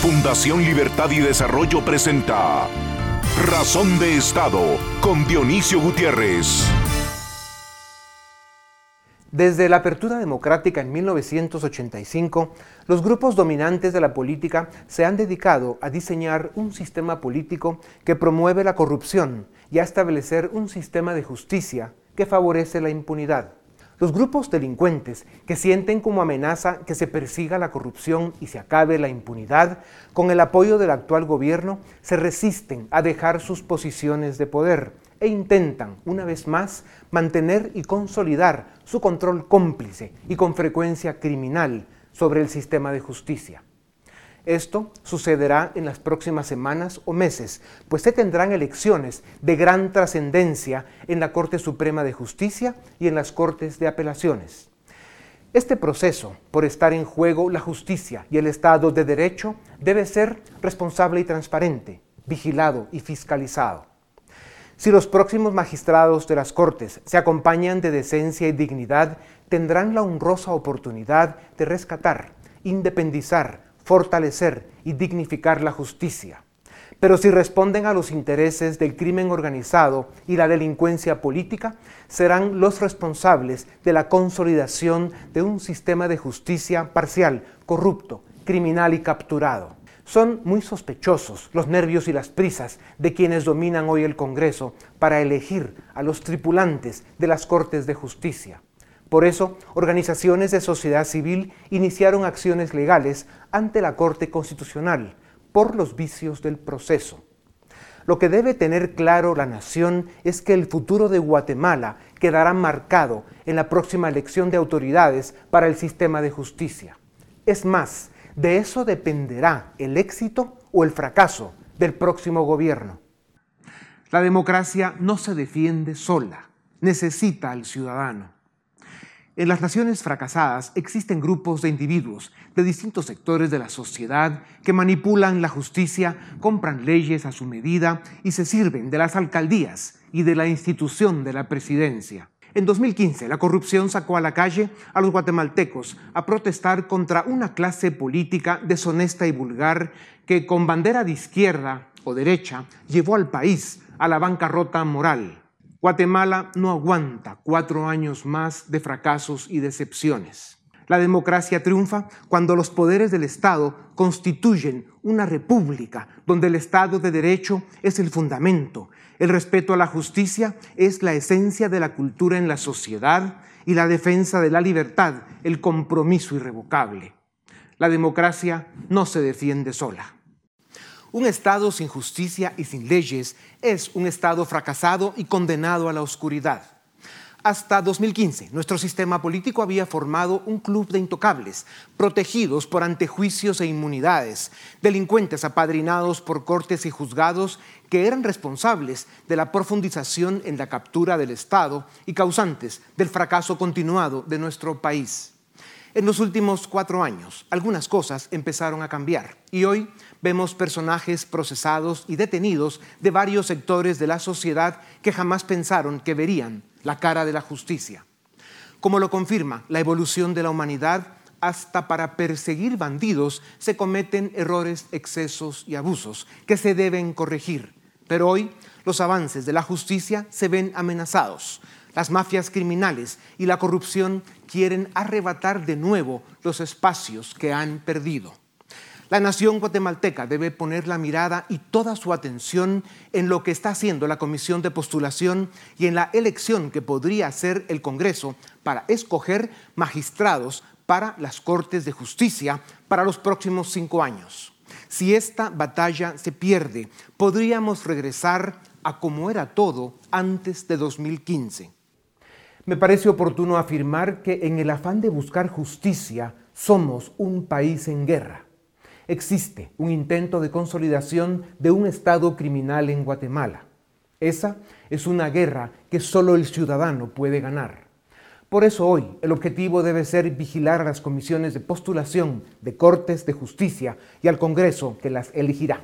Fundación Libertad y Desarrollo presenta Razón de Estado con Dionisio Gutiérrez. Desde la apertura democrática en 1985, los grupos dominantes de la política se han dedicado a diseñar un sistema político que promueve la corrupción y a establecer un sistema de justicia que favorece la impunidad. Los grupos delincuentes que sienten como amenaza que se persiga la corrupción y se acabe la impunidad, con el apoyo del actual gobierno, se resisten a dejar sus posiciones de poder e intentan, una vez más, mantener y consolidar su control cómplice y con frecuencia criminal sobre el sistema de justicia. Esto sucederá en las próximas semanas o meses, pues se tendrán elecciones de gran trascendencia en la Corte Suprema de Justicia y en las Cortes de Apelaciones. Este proceso, por estar en juego la justicia y el Estado de Derecho, debe ser responsable y transparente, vigilado y fiscalizado. Si los próximos magistrados de las Cortes se acompañan de decencia y dignidad, tendrán la honrosa oportunidad de rescatar, independizar, fortalecer y dignificar la justicia. Pero si responden a los intereses del crimen organizado y la delincuencia política, serán los responsables de la consolidación de un sistema de justicia parcial, corrupto, criminal y capturado. Son muy sospechosos los nervios y las prisas de quienes dominan hoy el Congreso para elegir a los tripulantes de las Cortes de Justicia. Por eso, organizaciones de sociedad civil iniciaron acciones legales ante la Corte Constitucional por los vicios del proceso. Lo que debe tener claro la nación es que el futuro de Guatemala quedará marcado en la próxima elección de autoridades para el sistema de justicia. Es más, de eso dependerá el éxito o el fracaso del próximo gobierno. La democracia no se defiende sola, necesita al ciudadano. En las naciones fracasadas existen grupos de individuos de distintos sectores de la sociedad que manipulan la justicia, compran leyes a su medida y se sirven de las alcaldías y de la institución de la presidencia. En 2015, la corrupción sacó a la calle a los guatemaltecos a protestar contra una clase política deshonesta y vulgar que con bandera de izquierda o derecha llevó al país a la bancarrota moral. Guatemala no aguanta cuatro años más de fracasos y decepciones. La democracia triunfa cuando los poderes del Estado constituyen una república donde el Estado de Derecho es el fundamento, el respeto a la justicia es la esencia de la cultura en la sociedad y la defensa de la libertad el compromiso irrevocable. La democracia no se defiende sola. Un Estado sin justicia y sin leyes es un Estado fracasado y condenado a la oscuridad. Hasta 2015, nuestro sistema político había formado un club de intocables, protegidos por antejuicios e inmunidades, delincuentes apadrinados por cortes y juzgados que eran responsables de la profundización en la captura del Estado y causantes del fracaso continuado de nuestro país. En los últimos cuatro años, algunas cosas empezaron a cambiar y hoy vemos personajes procesados y detenidos de varios sectores de la sociedad que jamás pensaron que verían la cara de la justicia. Como lo confirma la evolución de la humanidad, hasta para perseguir bandidos se cometen errores, excesos y abusos que se deben corregir. Pero hoy los avances de la justicia se ven amenazados. Las mafias criminales y la corrupción quieren arrebatar de nuevo los espacios que han perdido. La nación guatemalteca debe poner la mirada y toda su atención en lo que está haciendo la Comisión de Postulación y en la elección que podría hacer el Congreso para escoger magistrados para las Cortes de Justicia para los próximos cinco años. Si esta batalla se pierde, podríamos regresar a como era todo antes de 2015 me parece oportuno afirmar que en el afán de buscar justicia somos un país en guerra. Existe un intento de consolidación de un Estado criminal en Guatemala. Esa es una guerra que solo el ciudadano puede ganar. Por eso hoy el objetivo debe ser vigilar a las comisiones de postulación de Cortes de Justicia y al Congreso que las elegirá.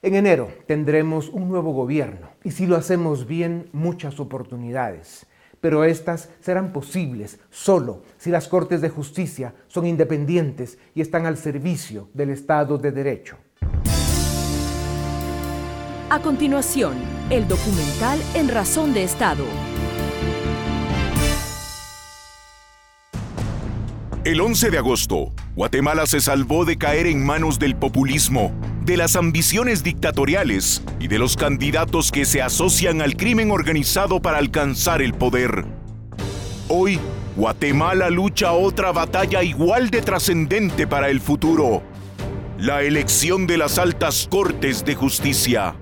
En enero tendremos un nuevo gobierno y si lo hacemos bien, muchas oportunidades pero éstas serán posibles solo si las Cortes de Justicia son independientes y están al servicio del Estado de Derecho. A continuación, el documental En Razón de Estado El 11 de agosto, Guatemala se salvó de caer en manos del populismo, de las ambiciones dictatoriales y de los candidatos que se asocian al crimen organizado para alcanzar el poder. Hoy, Guatemala lucha otra batalla igual de trascendente para el futuro, la elección de las altas cortes de justicia.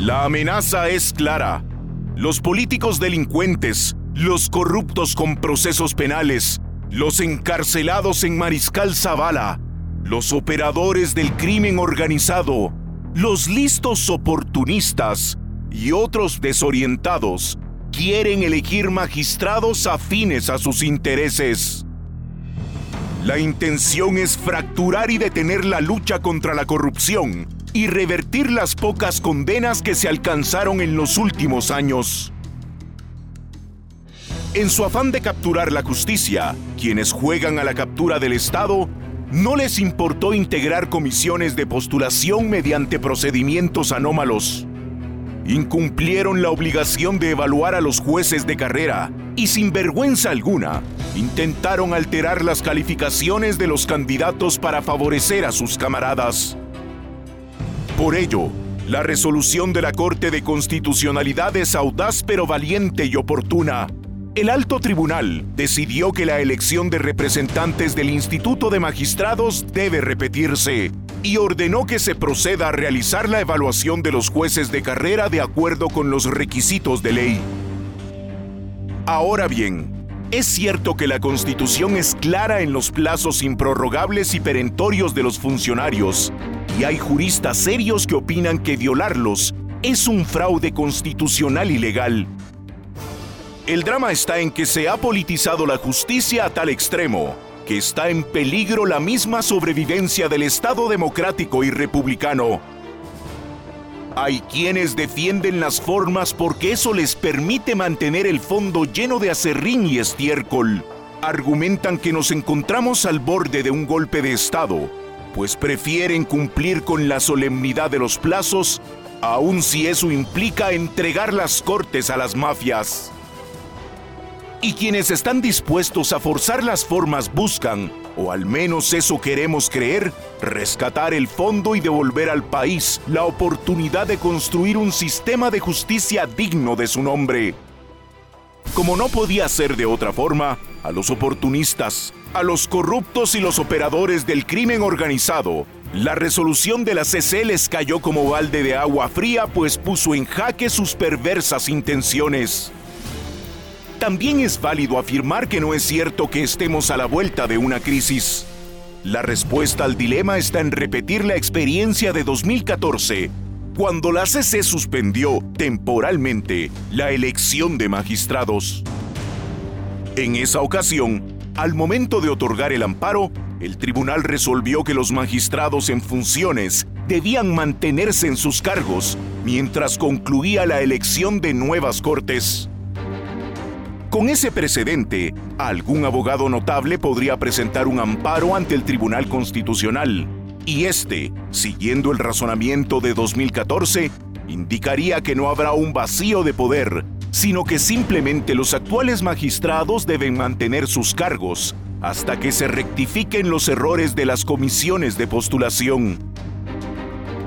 La amenaza es clara. Los políticos delincuentes, los corruptos con procesos penales, los encarcelados en Mariscal Zavala, los operadores del crimen organizado, los listos oportunistas y otros desorientados quieren elegir magistrados afines a sus intereses. La intención es fracturar y detener la lucha contra la corrupción y revertir las pocas condenas que se alcanzaron en los últimos años. En su afán de capturar la justicia, quienes juegan a la captura del Estado no les importó integrar comisiones de postulación mediante procedimientos anómalos. Incumplieron la obligación de evaluar a los jueces de carrera y sin vergüenza alguna intentaron alterar las calificaciones de los candidatos para favorecer a sus camaradas. Por ello, la resolución de la Corte de Constitucionalidad es audaz pero valiente y oportuna. El alto tribunal decidió que la elección de representantes del Instituto de Magistrados debe repetirse y ordenó que se proceda a realizar la evaluación de los jueces de carrera de acuerdo con los requisitos de ley. Ahora bien, es cierto que la Constitución es clara en los plazos improrrogables y perentorios de los funcionarios, y hay juristas serios que opinan que violarlos es un fraude constitucional y legal. El drama está en que se ha politizado la justicia a tal extremo que está en peligro la misma sobrevivencia del Estado democrático y republicano hay quienes defienden las formas porque eso les permite mantener el fondo lleno de acerrín y estiércol. Argumentan que nos encontramos al borde de un golpe de Estado, pues prefieren cumplir con la solemnidad de los plazos, aun si eso implica entregar las cortes a las mafias. Y quienes están dispuestos a forzar las formas buscan, o al menos eso queremos creer, rescatar el fondo y devolver al país la oportunidad de construir un sistema de justicia digno de su nombre. Como no podía ser de otra forma, a los oportunistas, a los corruptos y los operadores del crimen organizado, la resolución de la CC les cayó como balde de agua fría pues puso en jaque sus perversas intenciones. También es válido afirmar que no es cierto que estemos a la vuelta de una crisis. La respuesta al dilema está en repetir la experiencia de 2014, cuando la CC suspendió temporalmente la elección de magistrados. En esa ocasión, al momento de otorgar el amparo, el tribunal resolvió que los magistrados en funciones debían mantenerse en sus cargos mientras concluía la elección de nuevas cortes. Con ese precedente, algún abogado notable podría presentar un amparo ante el Tribunal Constitucional, y este, siguiendo el razonamiento de 2014, indicaría que no habrá un vacío de poder, sino que simplemente los actuales magistrados deben mantener sus cargos hasta que se rectifiquen los errores de las comisiones de postulación.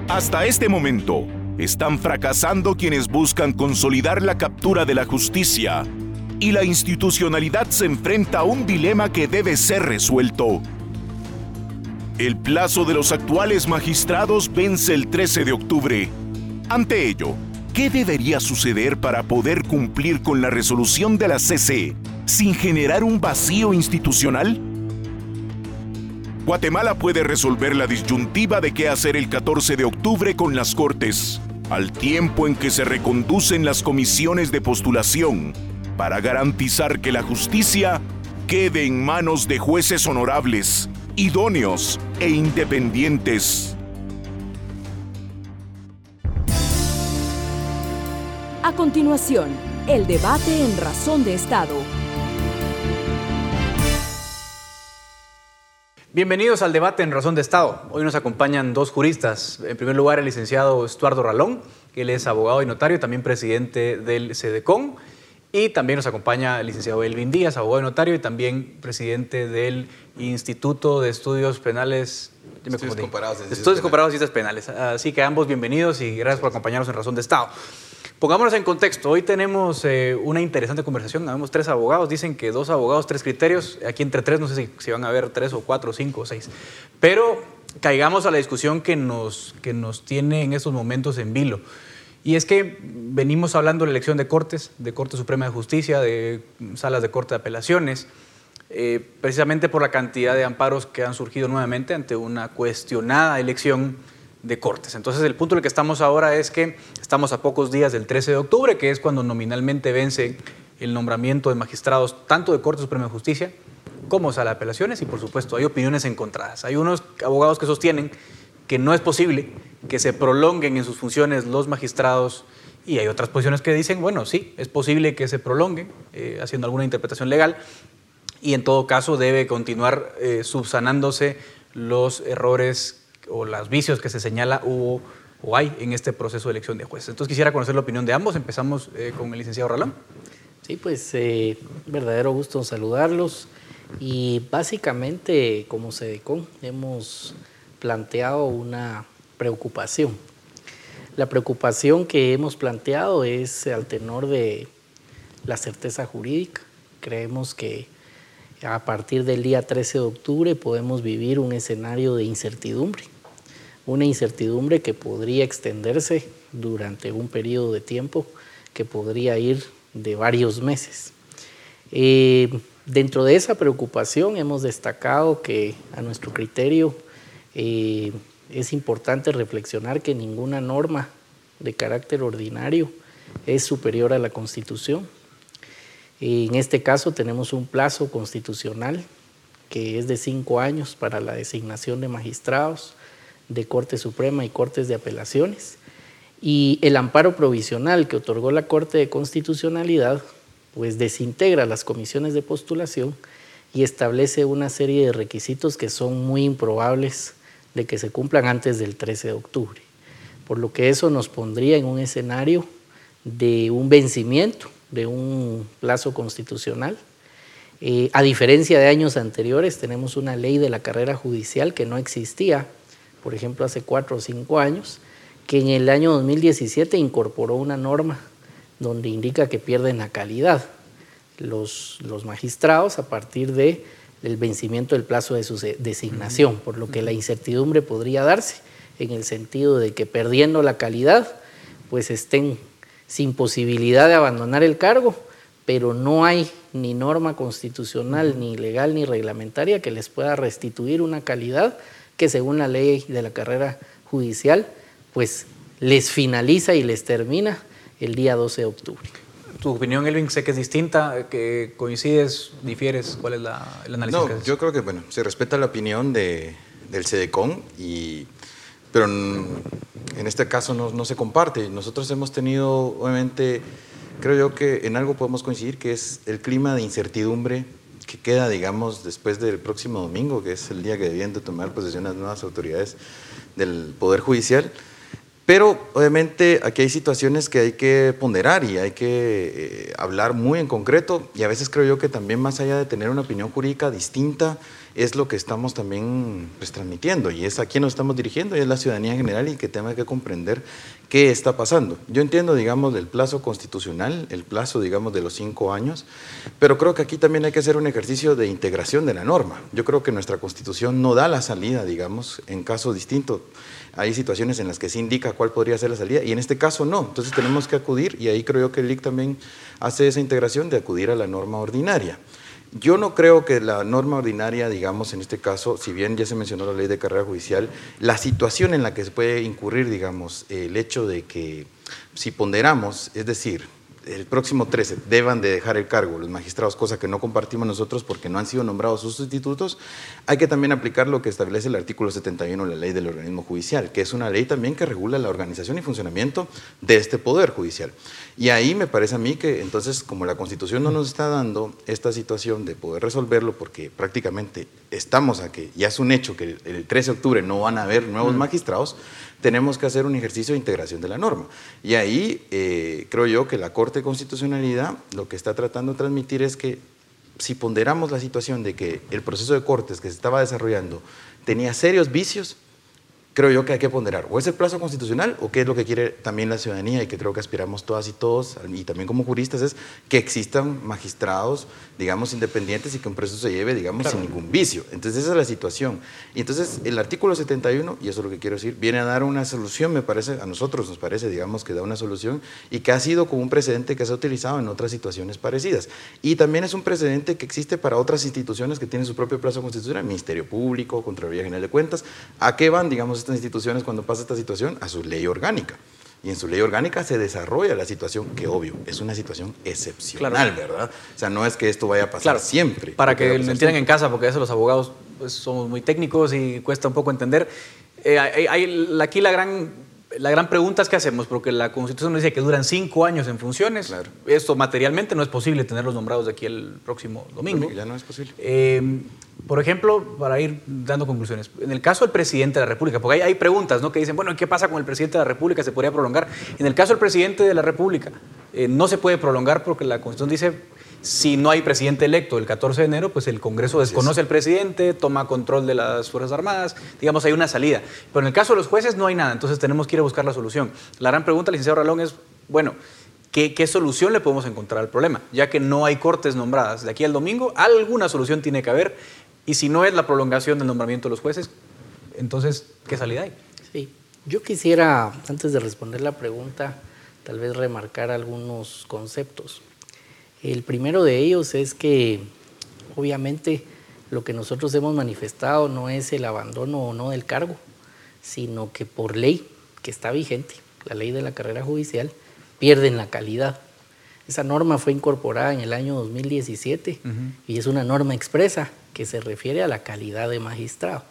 Hasta este momento, están fracasando quienes buscan consolidar la captura de la justicia y la institucionalidad se enfrenta a un dilema que debe ser resuelto. El plazo de los actuales magistrados vence el 13 de octubre. Ante ello, ¿qué debería suceder para poder cumplir con la resolución de la CC sin generar un vacío institucional? Guatemala puede resolver la disyuntiva de qué hacer el 14 de octubre con las Cortes, al tiempo en que se reconducen las comisiones de postulación para garantizar que la justicia quede en manos de jueces honorables, idóneos e independientes. A continuación, el debate en Razón de Estado Bienvenidos al debate en Razón de Estado. Hoy nos acompañan dos juristas. En primer lugar, el licenciado Estuardo Ralón, que él es abogado y notario, también presidente del CEDECON. Y también nos acompaña el licenciado Elvin Díaz, abogado y notario, y también presidente del Instituto de Estudios Penales. Estudios comparados, Estudios comparados y ciencias penales. Así que ambos bienvenidos y gracias por acompañarnos en Razón de Estado. Pongámonos en contexto. Hoy tenemos eh, una interesante conversación. Tenemos tres abogados. Dicen que dos abogados, tres criterios. Aquí entre tres, no sé si, si van a haber tres o cuatro, cinco o seis. Pero caigamos a la discusión que nos, que nos tiene en estos momentos en vilo. Y es que venimos hablando de la elección de cortes, de Corte Suprema de Justicia, de salas de corte de apelaciones, eh, precisamente por la cantidad de amparos que han surgido nuevamente ante una cuestionada elección de cortes. Entonces el punto en el que estamos ahora es que estamos a pocos días del 13 de octubre, que es cuando nominalmente vence el nombramiento de magistrados tanto de Corte Suprema de Justicia como Sala de Apelaciones y por supuesto hay opiniones encontradas. Hay unos abogados que sostienen que no es posible que se prolonguen en sus funciones los magistrados y hay otras posiciones que dicen, bueno, sí, es posible que se prolonguen eh, haciendo alguna interpretación legal y en todo caso debe continuar eh, subsanándose los errores o los vicios que se señala hubo o hay en este proceso de elección de jueces. Entonces quisiera conocer la opinión de ambos. Empezamos eh, con el licenciado Ralón. Sí, pues eh, verdadero gusto saludarlos y básicamente como SEDECON hemos planteado una preocupación. La preocupación que hemos planteado es al tenor de la certeza jurídica. Creemos que a partir del día 13 de octubre podemos vivir un escenario de incertidumbre una incertidumbre que podría extenderse durante un periodo de tiempo que podría ir de varios meses. Eh, dentro de esa preocupación hemos destacado que a nuestro criterio eh, es importante reflexionar que ninguna norma de carácter ordinario es superior a la Constitución. En este caso tenemos un plazo constitucional que es de cinco años para la designación de magistrados, de Corte Suprema y Cortes de Apelaciones. Y el amparo provisional que otorgó la Corte de Constitucionalidad, pues desintegra las comisiones de postulación y establece una serie de requisitos que son muy improbables de que se cumplan antes del 13 de octubre. Por lo que eso nos pondría en un escenario de un vencimiento de un plazo constitucional. Eh, a diferencia de años anteriores, tenemos una ley de la carrera judicial que no existía por ejemplo, hace cuatro o cinco años, que en el año 2017 incorporó una norma donde indica que pierden la calidad los, los magistrados a partir de el vencimiento del plazo de su designación, por lo que la incertidumbre podría darse en el sentido de que perdiendo la calidad, pues estén sin posibilidad de abandonar el cargo, pero no hay ni norma constitucional, ni legal, ni reglamentaria que les pueda restituir una calidad que según la ley de la carrera judicial, pues les finaliza y les termina el día 12 de octubre. Tu opinión, Elvin, sé que es distinta, que coincides, difieres, ¿cuál es la, el análisis? No, yo creo que, bueno, se respeta la opinión de, del CEDECON, y, pero en, este caso no, no se comparte. Nosotros hemos tenido, obviamente, creo yo que en algo podemos coincidir, que es el clima de incertidumbre que queda, digamos, después del próximo domingo, que es el día que debían de tomar posesión las nuevas autoridades del Poder Judicial. Pero obviamente aquí hay situaciones que hay que ponderar y hay que eh, hablar muy en concreto y a veces creo yo que también más allá de tener una opinión jurídica distinta es lo que estamos también pues, transmitiendo y es a quién nos estamos dirigiendo y es la ciudadanía en general y que tenga que comprender qué está pasando. Yo entiendo, digamos, del plazo constitucional, el plazo, digamos, de los cinco años, pero creo que aquí también hay que hacer un ejercicio de integración de la norma. Yo creo que nuestra constitución no da la salida, digamos, en casos distintos hay situaciones en las que se indica cuál podría ser la salida y en este caso no. Entonces tenemos que acudir y ahí creo yo que el LIC también hace esa integración de acudir a la norma ordinaria. Yo no creo que la norma ordinaria, digamos, en este caso, si bien ya se mencionó la ley de carrera judicial, la situación en la que se puede incurrir, digamos, el hecho de que si ponderamos, es decir, el próximo 13 deban de dejar el cargo los magistrados, cosa que no compartimos nosotros porque no han sido nombrados sus sustitutos, hay que también aplicar lo que establece el artículo 71 de la ley del organismo judicial, que es una ley también que regula la organización y funcionamiento de este poder judicial. Y ahí me parece a mí que entonces, como la Constitución no nos está dando esta situación de poder resolverlo, porque prácticamente estamos a que ya es un hecho que el 13 de octubre no van a haber nuevos magistrados, tenemos que hacer un ejercicio de integración de la norma. Y ahí eh, creo yo que la Corte de Constitucionalidad lo que está tratando de transmitir es que si ponderamos la situación de que el proceso de cortes que se estaba desarrollando tenía serios vicios, creo yo que hay que ponderar o es el plazo constitucional o qué es lo que quiere también la ciudadanía y que creo que aspiramos todas y todos y también como juristas es que existan magistrados, digamos, independientes y que un proceso se lleve, digamos, sin ningún vicio. Entonces esa es la situación. Y entonces el artículo 71, y eso es lo que quiero decir, viene a dar una solución, me parece, a nosotros nos parece, digamos, que da una solución y que ha sido como un precedente que se ha utilizado en otras situaciones parecidas. Y también es un precedente que existe para otras instituciones que tienen su propio plazo constitucional, Ministerio Público, Contraloría General de Cuentas. ¿A qué van, digamos, estas instituciones cuando pasa esta situación? A su ley orgánica. Y en su ley orgánica se desarrolla la situación, que obvio, es una situación excepcional, ¿verdad? O sea, no es que esto vaya a pasar siempre. Para que lo entiendan en casa, porque eso los abogados pues, somos muy técnicos y cuesta un poco entender. Eh, hay, aquí la gran la gran pregunta es qué hacemos, porque la Constitución nos dice que duran cinco años en funciones. Esto materialmente no es posible tenerlos nombrados de aquí el próximo domingo. Ya no es posible. Eh, por ejemplo, para ir dando conclusiones, en el caso del presidente de la República, porque hay, preguntas ¿no? que dicen, bueno, ¿qué pasa con el presidente de la República? ¿Se podría prolongar? En el caso del presidente de la República, eh, no se puede prolongar porque la Constitución dice si no hay presidente electo el 14 de enero, pues el Congreso desconoce al presidente, toma control de las Fuerzas Armadas, digamos, hay una salida. Pero en el caso de los jueces no hay nada, entonces tenemos que ir a buscar la solución. La gran pregunta, licenciado Ralón, es, bueno, ¿qué, ¿qué, solución le podemos encontrar al problema? Ya que no hay cortes nombradas de aquí al domingo, alguna solución tiene que haber, y si no es la prolongación del nombramiento de los jueces, entonces, ¿qué salida hay? Sí, yo quisiera, antes de responder la pregunta, tal vez remarcar algunos conceptos. El primero de ellos es que obviamente lo que nosotros hemos manifestado no es el abandono o no del cargo, sino que por ley que está vigente, la ley de la carrera judicial, pierden la calidad. Esa norma fue incorporada en el año 2017 y es una norma expresa que se refiere a la calidad de magistrado.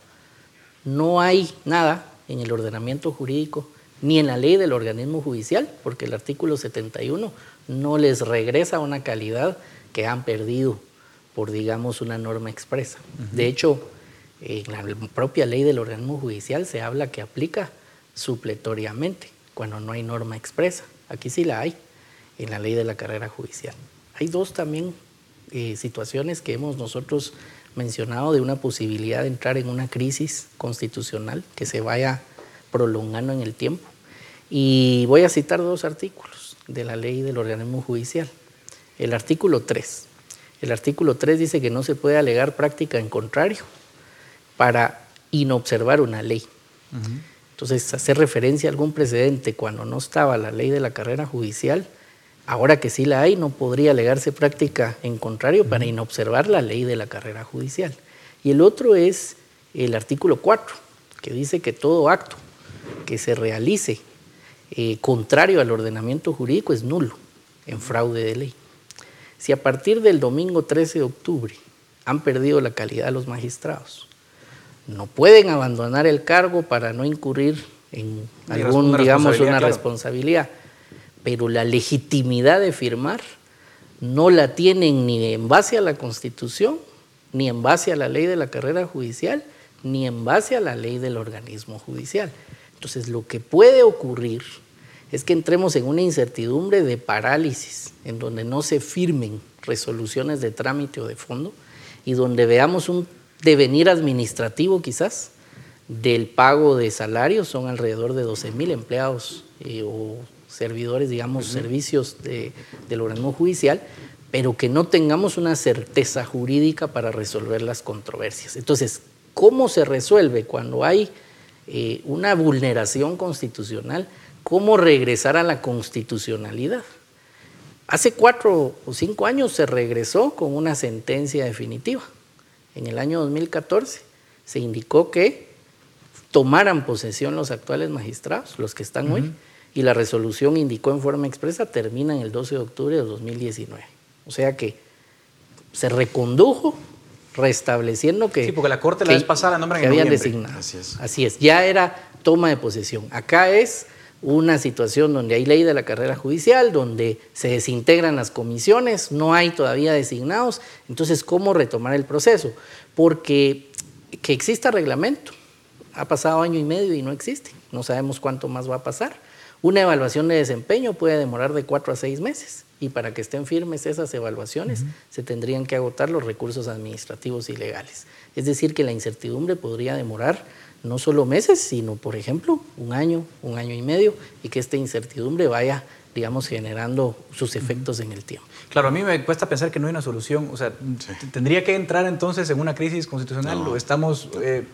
No hay nada en el ordenamiento jurídico ni en la ley del organismo judicial, porque el artículo 71 no les regresa una calidad que han perdido por, digamos, una norma expresa. De hecho, en la propia ley del organismo judicial se habla que aplica supletoriamente cuando no hay norma expresa. Aquí sí la hay, en la ley de la carrera judicial. Hay dos también eh, situaciones que hemos nosotros mencionado de una posibilidad de entrar en una crisis constitucional que se vaya prolongando en el tiempo. Y voy a citar dos artículos de la ley del organismo judicial. El artículo 3. El artículo 3 dice que no se puede alegar práctica en contrario para inobservar una ley. Entonces, hacer referencia a algún precedente cuando no estaba la ley de la carrera judicial, ahora que sí la hay, no podría alegarse práctica en contrario para inobservar la ley de la carrera judicial. Y el otro es el artículo 4, que dice que todo acto que se realice eh, contrario al ordenamiento jurídico es nulo en fraude de ley. Si a partir del domingo 13 de octubre han perdido la calidad los magistrados, no pueden abandonar el cargo para no incurrir en algún, digamos, una responsabilidad, pero la legitimidad de firmar no la tienen ni en base a la Constitución, ni en base a la ley de la carrera judicial, ni en base a la ley del organismo judicial. Entonces, lo que puede ocurrir es que entremos en una incertidumbre de parálisis, en donde no se firmen resoluciones de trámite o de fondo y donde veamos un devenir administrativo quizás del pago de salarios, son alrededor de 12 mil empleados eh, o servidores, digamos, servicios del organismo judicial, pero que no tengamos una certeza jurídica para resolver las controversias. Entonces, ¿cómo se resuelve cuando hay eh, una vulneración constitucional? Cómo regresar a la constitucionalidad. Hace cuatro o cinco años se regresó con una sentencia definitiva. En el año 2014 se indicó que tomaran posesión los actuales magistrados, los que están hoy, y la resolución indicó en forma expresa termina en el 12 de octubre de 2019. O sea que se recondujo restableciendo que... Sí, porque la Corte la vez pasada nombran que habían designado. Así es. Así es, ya era toma de posesión. Acá es una situación donde hay ley de la carrera judicial, donde se desintegran las comisiones, no hay todavía designados, entonces, ¿cómo retomar el proceso? Porque que exista reglamento. Ha pasado año y medio y no existe. No sabemos cuánto más va a pasar. Una evaluación de desempeño puede demorar de cuatro a seis meses y para que estén firmes esas evaluaciones se tendrían que agotar los recursos administrativos y legales. Es decir, que la incertidumbre podría demorar no solo meses, sino, por ejemplo, un año, un año y medio, y que esta incertidumbre vaya, digamos, generando sus efectos en el tiempo. Claro, a mí me cuesta pensar que no hay una solución. O sea, ¿tendría que entrar entonces en una crisis constitucional? ¿O estamos, eh,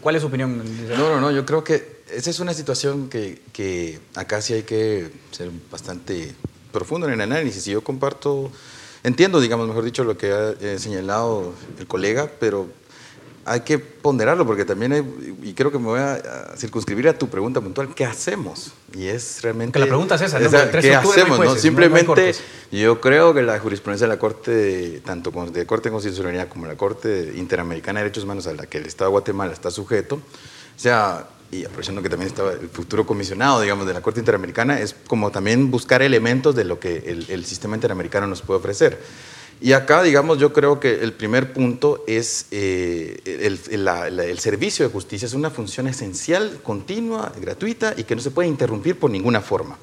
¿Cuál es su opinión? No, no, no, yo creo que esa es una situación que, que acá sí hay que ser bastante profundo en el análisis. Y yo comparto, entiendo, digamos, mejor dicho, lo que ha eh, señalado el colega, pero hay que ponderarlo porque también hay, y creo que me voy a, circunscribir a tu pregunta puntual, ¿qué hacemos? Y es realmente... Que la pregunta es esa, ¿qué hacemos? No Simplemente yo creo que la jurisprudencia de la Corte, tanto de Corte de Constitucionalidad como la Corte Interamericana de Derechos Humanos a la que el Estado de Guatemala está sujeto, o sea, y aprovechando que también estaba el futuro comisionado, digamos, de la Corte Interamericana, es como también buscar elementos de lo que el, el sistema interamericano nos puede ofrecer. Y acá, digamos, yo creo que el primer punto es eh, el, el, servicio de justicia es una función esencial, continua, gratuita y que no se puede interrumpir por ninguna forma.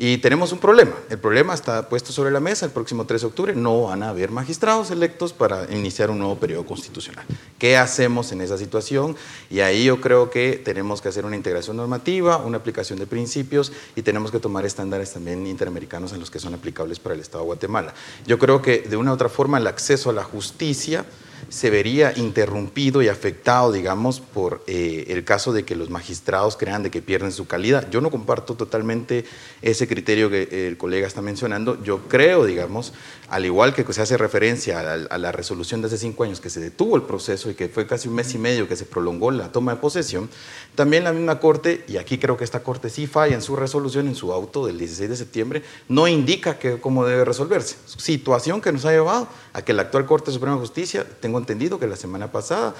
Y tenemos un problema. El problema está puesto sobre la mesa. El próximo 3 de octubre no van a haber magistrados electos para iniciar un nuevo periodo constitucional. ¿Qué hacemos en esa situación? Y ahí yo creo que tenemos que hacer una integración normativa, una aplicación de principios y tenemos que tomar estándares también interamericanos en los que son aplicables para el Estado de Guatemala. Yo creo que de una u otra forma el acceso a la justicia se vería interrumpido y afectado, digamos, por eh, el caso de que los magistrados crean de que pierden su calidad. Yo no comparto totalmente ese criterio que el colega está mencionando. Yo creo, digamos, al igual que se hace referencia a la, resolución de hace cinco años que se detuvo el proceso y que fue casi un mes y medio que se prolongó la toma de posesión, también la misma Corte, y aquí creo que esta Corte sí falla en su resolución, en su auto del 16 de septiembre, no indica que, cómo debe resolverse. Situación que nos ha llevado a que la actual Corte Suprema de Justicia, tengo entendido que la semana pasada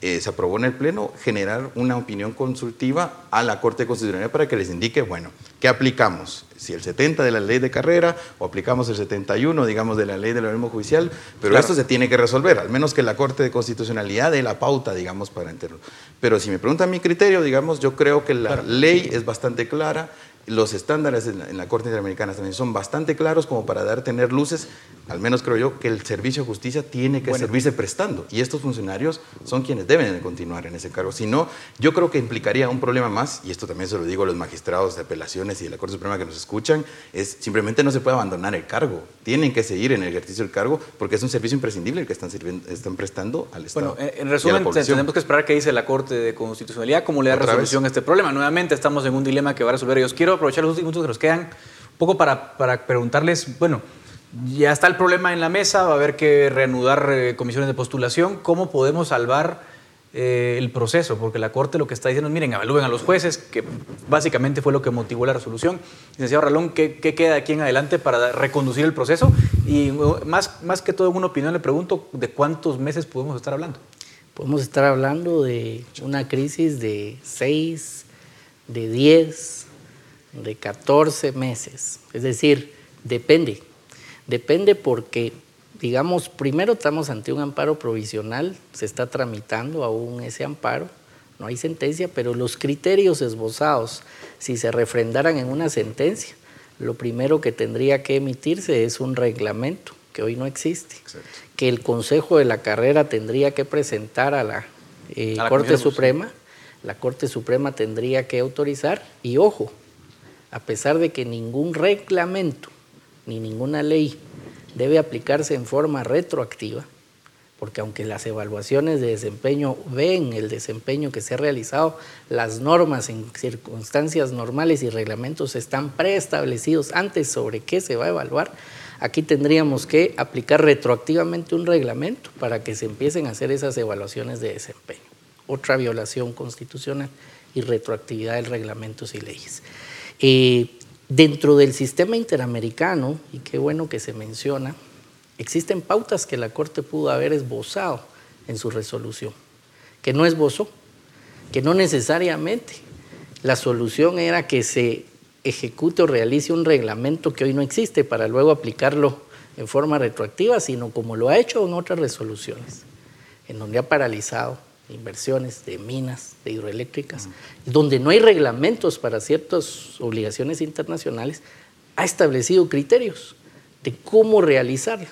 eh, se aprobó en el Pleno generar una opinión consultiva a la Corte Constitucional para que les indique, bueno, ¿qué aplicamos? Si el 70 de la ley de carrera o aplicamos el 71, digamos, de la ley del organismo judicial, pero esto se tiene que resolver, al menos que la Corte de Constitucionalidad dé la pauta, digamos, para enterarlo. Pero si me preguntan mi criterio, digamos, yo creo que la ley es bastante clara, los estándares en la, Corte Interamericana también son bastante claros como para dar tener luces, al menos creo yo, que el servicio de justicia tiene que servirse prestando. Y estos funcionarios son quienes deben de continuar en ese cargo. Si no, yo creo que implicaría un problema más, y esto también se lo digo a los magistrados de apelaciones y de la Corte Suprema que nos escuchan, es simplemente no se puede abandonar el cargo. Tienen que seguir en el ejercicio del cargo porque es un servicio imprescindible el que están, están prestando al Estado. Bueno, en resumen, tenemos que esperar qué dice la Corte de Constitucionalidad, cómo le da resolución a este problema. Nuevamente estamos en un dilema que va a resolver ellos. Quiero aprovechar los últimos minutos que nos quedan un poco para, para preguntarles, bueno, ya está el problema en la mesa, va a haber que reanudar eh, comisiones de postulación, ¿cómo podemos salvar eh, el proceso? Porque la Corte lo que está diciendo es, miren, evalúen a los jueces, que básicamente fue lo que motivó la resolución. Licenciado Ralón, ¿qué, ¿qué, queda aquí en adelante para reconducir el proceso? Y uh, más, más que todo en una opinión le pregunto, ¿de cuántos meses podemos estar hablando? Podemos estar hablando de una crisis de seis, de diez de 14 meses. Es decir, depende. Depende porque, digamos, primero estamos ante un amparo provisional, se está tramitando aún ese amparo, no hay sentencia, pero los criterios esbozados, si se refrendaran en una sentencia, lo primero que tendría que emitirse es un reglamento, que hoy no existe, que el Consejo de la Carrera tendría que presentar a la, eh, Corte Suprema, la Corte Suprema tendría que autorizar, y ojo, a pesar de que ningún reglamento ni ninguna ley debe aplicarse en forma retroactiva, porque aunque las evaluaciones de desempeño ven el desempeño que se ha realizado, las normas en circunstancias normales y reglamentos están preestablecidos antes sobre qué se va a evaluar, aquí tendríamos que aplicar retroactivamente un reglamento para que se empiecen a hacer esas evaluaciones de desempeño. Otra violación constitucional y retroactividad de reglamentos y leyes. Eh, dentro del sistema interamericano, y qué bueno que se menciona, existen pautas que la Corte pudo haber esbozado en su resolución, que no esbozó, que no necesariamente. La solución era que se ejecute o realice un reglamento que hoy no existe para luego aplicarlo en forma retroactiva, sino como lo ha hecho en otras resoluciones, en donde ha paralizado inversiones de minas, de hidroeléctricas, donde no hay reglamentos para ciertas obligaciones internacionales, ha establecido criterios de cómo realizarlo.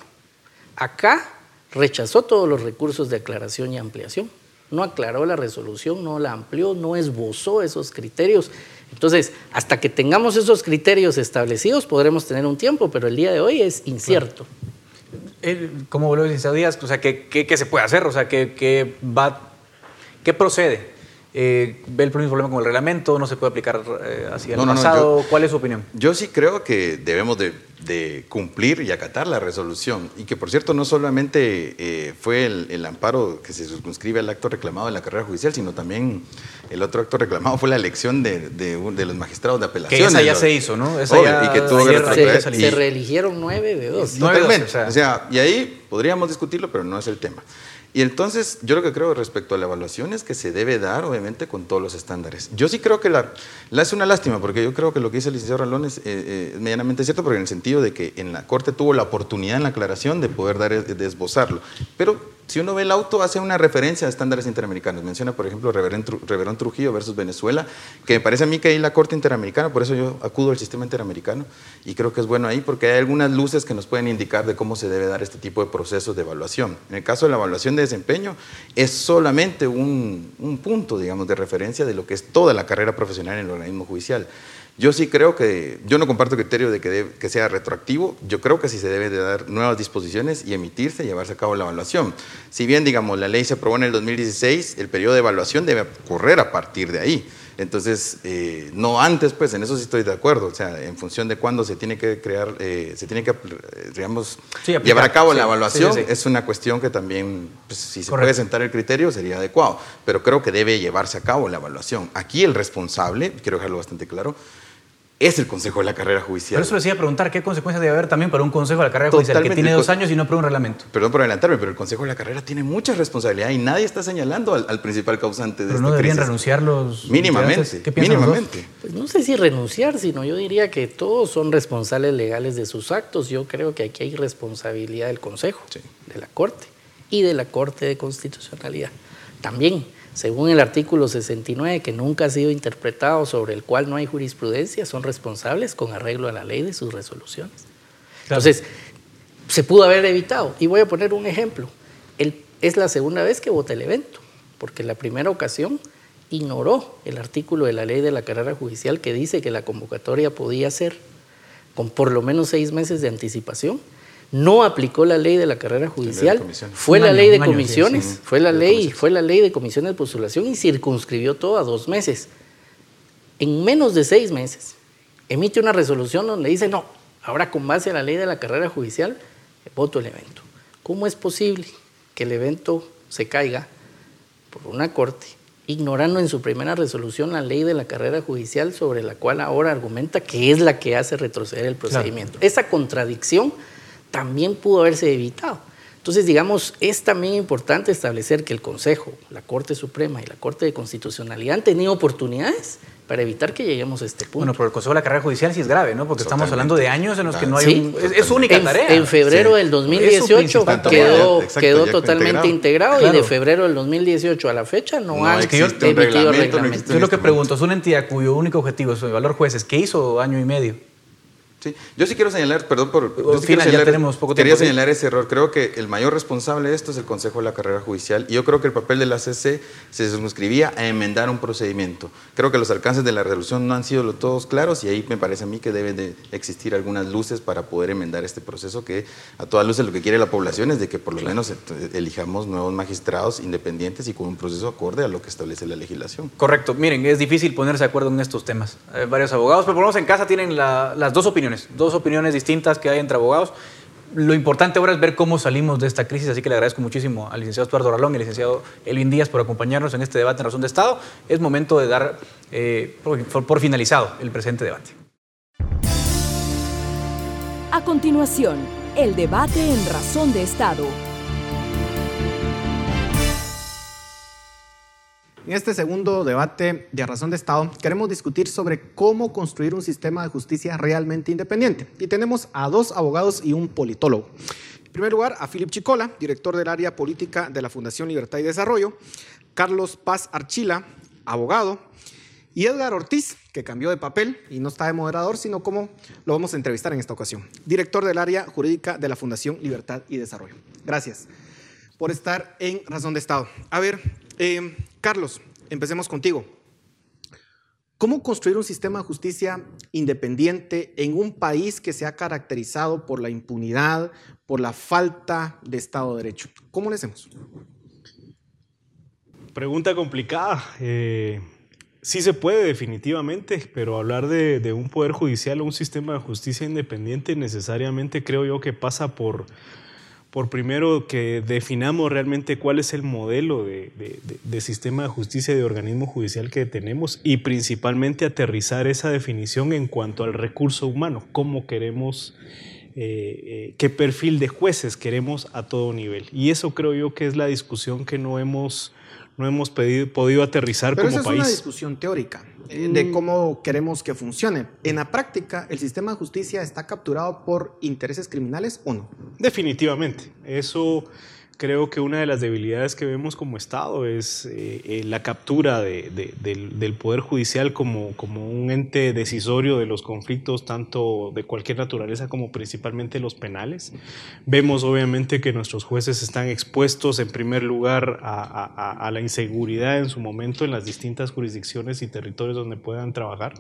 Acá rechazó todos los recursos de aclaración y ampliación. No aclaró la resolución, no la amplió, no esbozó esos criterios. Entonces, hasta que tengamos esos criterios establecidos, podremos tener un tiempo, pero el día de hoy es incierto. ¿Cómo lo dice Díaz? O sea, ¿qué, ¿qué, se puede hacer? O sea, ¿qué, qué va, qué procede? Eh, ¿Ve el problema con el reglamento? ¿No se puede aplicar eh, así al pasado? ¿Cuál es su opinión? Yo sí creo que debemos de, cumplir y acatar la resolución. Y que, por cierto, no solamente eh, fue el, amparo que se circunscribe al acto reclamado en la carrera judicial, sino también el otro acto reclamado fue la elección de, los magistrados de apelación. Que esa ya se hizo, ¿no? Esa ya, y que tuvo que se, se, reeligieron nueve de dos. Totalmente. o sea, y ahí podríamos discutirlo, pero no es el tema. Y entonces, yo lo que creo respecto a la evaluación es que se debe dar, obviamente, con todos los estándares. Yo sí creo que la, la es una lástima, porque yo creo que lo que dice el licenciado Ralón es, eh, eh, medianamente cierto, porque en el sentido de que en la Corte tuvo la oportunidad en la aclaración de poder dar, de esbozarlo. Pero si uno ve el auto, hace una referencia a estándares interamericanos. Menciona, por ejemplo, Reverón Trujillo versus Venezuela, que me parece a mí que hay la Corte Interamericana, por eso yo acudo al sistema interamericano y creo que es bueno ahí porque hay algunas luces que nos pueden indicar de cómo se debe dar este tipo de procesos de evaluación. En el caso de la evaluación de desempeño, es solamente un, un punto, digamos, de referencia de lo que es toda la carrera profesional en el organismo judicial. Yo sí creo que, yo no comparto el criterio de que, que sea retroactivo, yo creo que sí se debe de dar nuevas disposiciones y emitirse llevarse a cabo la evaluación. Si bien, digamos, la ley se aprobó en el 2016, el periodo de evaluación debe correr a partir de ahí. Entonces, eh, no antes, pues en eso sí estoy de acuerdo, o sea, en función de cuándo se tiene que crear, eh, se tiene que, eh, digamos, llevar a cabo la evaluación, es una cuestión que también, pues, si se puede sentar el criterio, sería adecuado, pero creo que debe llevarse a cabo la evaluación. Aquí el responsable, quiero dejarlo bastante claro, es el Consejo de la Carrera Judicial. Por eso les iba a preguntar qué consecuencias debe haber también para un Consejo de la Carrera Judicial que tiene dos años y no aprueba un reglamento. Perdón por adelantarme, pero el Consejo de la Carrera tiene mucha responsabilidad y nadie está señalando al, principal causante de pero no deberían renunciar los mínimamente. ¿Qué mínimamente. Pues no sé si renunciar, sino yo diría que todos son responsables legales de sus actos. Yo creo que aquí hay responsabilidad del Consejo, de la Corte y de la Corte de Constitucionalidad. También según el artículo 69, que nunca ha sido interpretado, sobre el cual no hay jurisprudencia, son responsables con arreglo a la ley de sus resoluciones. Entonces, se pudo haber evitado. Y voy a poner un ejemplo. es la segunda vez que vota el evento, porque en la primera ocasión ignoró el artículo de la ley de la carrera judicial que dice que la convocatoria podía ser con por lo menos seis meses de anticipación no aplicó la ley de la carrera judicial, fue la ley de comisiones, fue la ley, fue la ley de comisiones de postulación y circunscribió todo a dos meses. En menos de seis meses emite una resolución donde dice no, ahora con base a la ley de la carrera judicial voto el evento. ¿Cómo es posible que el evento se caiga por una corte ignorando en su primera resolución la ley de la carrera judicial sobre la cual ahora argumenta que es la que hace retroceder el procedimiento? Esa contradicción también pudo haberse evitado. Entonces, digamos, es también importante establecer que el Consejo, la Corte Suprema y la Corte de Constitucionalidad han tenido oportunidades para evitar que lleguemos a este punto. Bueno, pero el Consejo de la Carrera Judicial sí es grave, ¿no? Porque estamos hablando de años en los que no hay... es, su única tarea. En febrero del 2018 quedó, quedó totalmente integrado, y de febrero del 2018 a la fecha no, han emitido reglamento. Yo lo que pregunto, es una entidad cuyo único objetivo es evaluar jueces. ¿Qué hizo año y medio? Sí. Yo sí quiero señalar, perdón por... señalar, tenemos poco Quería señalar ese error. Creo que el mayor responsable de esto es el Consejo de la Carrera Judicial y yo creo que el papel de la CC se circunscribía a enmendar un procedimiento. Creo que los alcances de la resolución no han sido todos claros y ahí me parece a mí que deben de existir algunas luces para poder enmendar este proceso que a todas luces lo que quiere la población es de que por lo menos elijamos nuevos magistrados independientes y con un proceso acorde a lo que establece la legislación. Correcto. Miren, es difícil ponerse de acuerdo en estos temas. Hay varios abogados, pero por lo menos en casa tienen las dos opiniones dos opiniones distintas que hay entre abogados. Lo importante ahora es ver cómo salimos de esta crisis, así que le agradezco muchísimo al licenciado Estuardo Ralón y al licenciado Elvin Díaz por acompañarnos en este debate en Razón de Estado. Es momento de dar eh, por finalizado el presente debate. A continuación, el debate en Razón de Estado. En este segundo debate de razón de Estado queremos discutir sobre cómo construir un sistema de justicia realmente independiente. Y tenemos a dos abogados y un politólogo. En primer lugar, a Philip Chicola, director del área política de la Fundación Libertad y Desarrollo, Carlos Paz Archila, abogado, y Edgar Ortiz, que cambió de papel y no está de moderador, sino como lo vamos a entrevistar en esta ocasión, director del área jurídica de la Fundación Libertad y Desarrollo. Gracias por estar en Razón de Estado. A ver, eh, Carlos, empecemos contigo. ¿Cómo construir un sistema de justicia independiente en un país que se ha caracterizado por la impunidad, por la falta de Estado de Derecho? ¿Cómo lo hacemos? Pregunta complicada. Eh, sí se puede definitivamente, pero hablar de, de, un poder judicial o un sistema de justicia independiente necesariamente creo yo que pasa por por primero que definamos realmente cuál es el modelo de, sistema de justicia y de organismo judicial que tenemos y principalmente aterrizar esa definición en cuanto al recurso humano, cómo queremos, eh, eh, qué perfil de jueces queremos a todo nivel. Y eso creo yo que es la discusión que no hemos no hemos pedido, podido aterrizar Pero como esa país. Es una discusión teórica eh, de Mm. cómo queremos que funcione. En la práctica, ¿el sistema de justicia está capturado por intereses criminales o no? Definitivamente. Eso creo que una de las debilidades que vemos como Estado es eh, eh, la captura de, de, del, Poder Judicial como, un ente decisorio de los conflictos, tanto de cualquier naturaleza como principalmente los penales. Vemos obviamente que nuestros jueces están expuestos en primer lugar a la inseguridad en su momento en las distintas jurisdicciones y territorios donde puedan trabajar.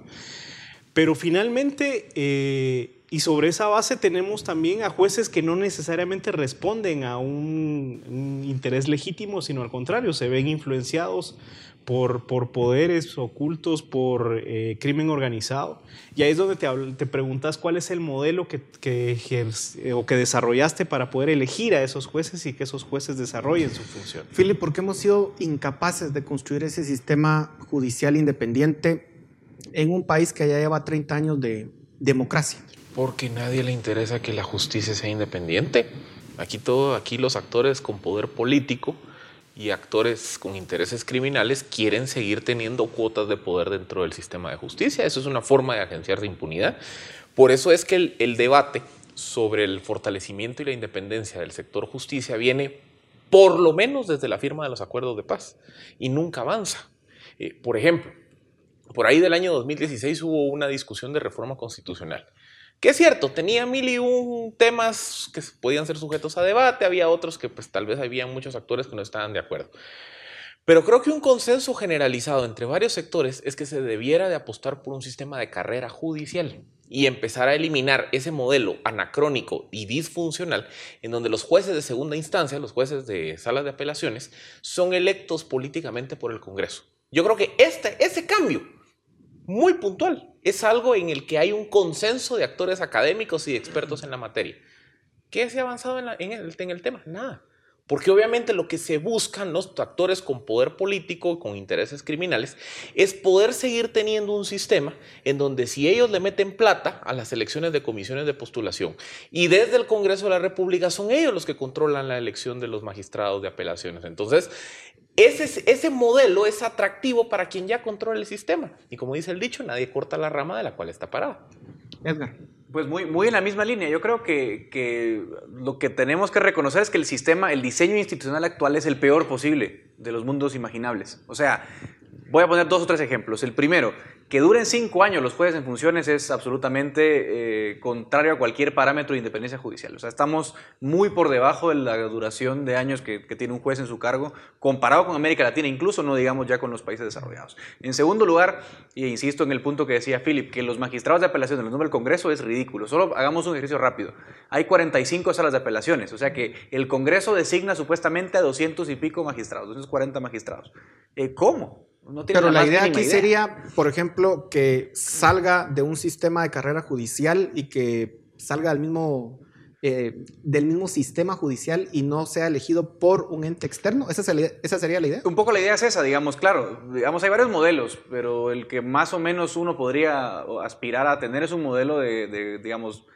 Pero finalmente... Eh, y sobre esa base tenemos también a jueces que no necesariamente responden a un, interés legítimo, sino al contrario, se ven influenciados por, poderes ocultos, por eh, crimen organizado. Y ahí es donde te, preguntas cuál es el modelo que, ejerce, o que desarrollaste para poder elegir a esos jueces y que esos jueces desarrollen su función. Philip, ¿por qué hemos sido incapaces de construir ese sistema judicial independiente en un país que ya lleva 30 años de democracia? Porque nadie le interesa que la justicia sea independiente. Aquí todo, aquí los actores con poder político y actores con intereses criminales quieren seguir teniendo cuotas de poder dentro del sistema de justicia. Eso es una forma de agenciar de impunidad. Por eso es que el, el debate sobre el fortalecimiento y la independencia del sector justicia viene por lo menos desde la firma de los acuerdos de paz y nunca avanza. Eh, por ejemplo, por ahí del año 2016 hubo una discusión de reforma constitucional que es cierto, tenía mil y un temas que podían ser sujetos a debate, había otros que pues tal vez había muchos actores que no estaban de acuerdo. Pero creo que un consenso generalizado entre varios sectores es que se debiera de apostar por un sistema de carrera judicial y empezar a eliminar ese modelo anacrónico y disfuncional en donde los jueces de segunda instancia, los jueces de salas de apelaciones, son electos políticamente por el Congreso. Yo creo que este, ese cambio muy puntual. Es algo en el que hay un consenso de actores académicos y expertos en la materia. ¿Qué se ha avanzado en, la, en, el, en, el, tema? Nada. Porque obviamente lo que se buscan los actores con poder político, con intereses criminales, es poder seguir teniendo un sistema en donde si ellos le meten plata a las elecciones de comisiones de postulación y desde el Congreso de la República son ellos los que controlan la elección de los magistrados de apelaciones. Entonces, ese, ese, modelo es atractivo para quien ya controla el sistema. Y como dice el dicho, nadie corta la rama de la cual está parada. Edgar. Pues muy, muy en la misma línea. Yo creo que, que, lo que tenemos que reconocer es que el sistema, el diseño institucional actual es el peor posible de los mundos imaginables. O sea, voy a poner dos o tres ejemplos. El primero, que duren cinco años los jueces en funciones es absolutamente eh, contrario a cualquier parámetro de independencia judicial. O sea, estamos muy por debajo de la duración de años que, tiene un juez en su cargo, comparado con América Latina, incluso no digamos ya con los países desarrollados. En segundo lugar, y insisto en el punto que decía Philip, que los magistrados de apelación en los nombres del Congreso es ridículo. Solo hagamos un ejercicio rápido. Hay 45 salas de apelaciones, o sea que el Congreso designa supuestamente a 200 y pico magistrados, 240 magistrados. Eh, ¿Cómo? No Pero la, la idea aquí idea. sería, por ejemplo, que salga de un sistema de carrera judicial y que salga del mismo, eh, del mismo sistema judicial y no sea elegido por un ente externo. ¿Esa sería, ¿Esa sería la idea? Un poco la idea es esa, digamos, claro. Digamos, hay varios modelos, pero el que más o menos uno podría aspirar a tener es un modelo de, de digamos,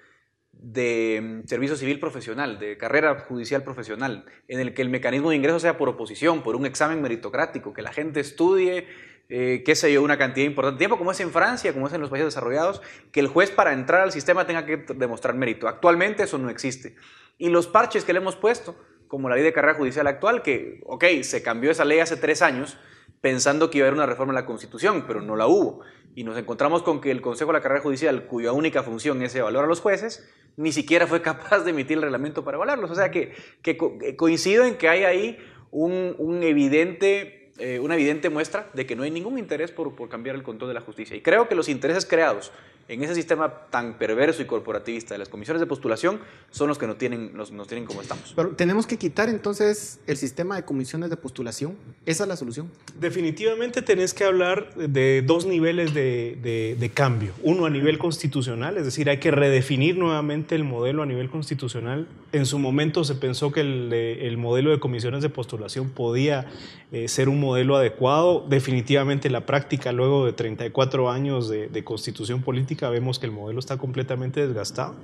de servicio civil profesional, de carrera judicial profesional, en el que el mecanismo de ingreso sea por oposición, por un examen meritocrático, que la gente estudie eh, qué sé yo, una cantidad importante de tiempo, como es en Francia, como es en los países desarrollados, que el juez para entrar al sistema tenga que demostrar mérito. Actualmente eso no existe. Y los parches que le hemos puesto, como la ley de carrera judicial actual, que, ok, se cambió esa ley hace tres años pensando que iba a haber una reforma en la Constitución, pero no la hubo. Y nos encontramos con que el Consejo de la Carrera Judicial, cuya única función es evaluar a los jueces, ni siquiera fue capaz de emitir el reglamento para evaluarlos. O sea que, que coincido en que hay ahí un evidente eh, una evidente muestra de que no hay ningún interés por, por, cambiar el control de la justicia. Y creo que los intereses creados en ese sistema tan perverso y corporativista de las comisiones de postulación son los que nos tienen, nos, tienen como estamos. Pero tenemos que quitar entonces el sistema de comisiones de postulación. ¿Esa es la solución? Definitivamente tenés que hablar de dos niveles de, de, cambio. Uno a nivel constitucional, es decir, hay que redefinir nuevamente el modelo a nivel constitucional. En su momento se pensó que el, el modelo de comisiones de postulación podía eh, ser un modelo adecuado. Definitivamente la práctica, luego de 34 años de, de constitución política, vemos que el modelo está completamente desgastado.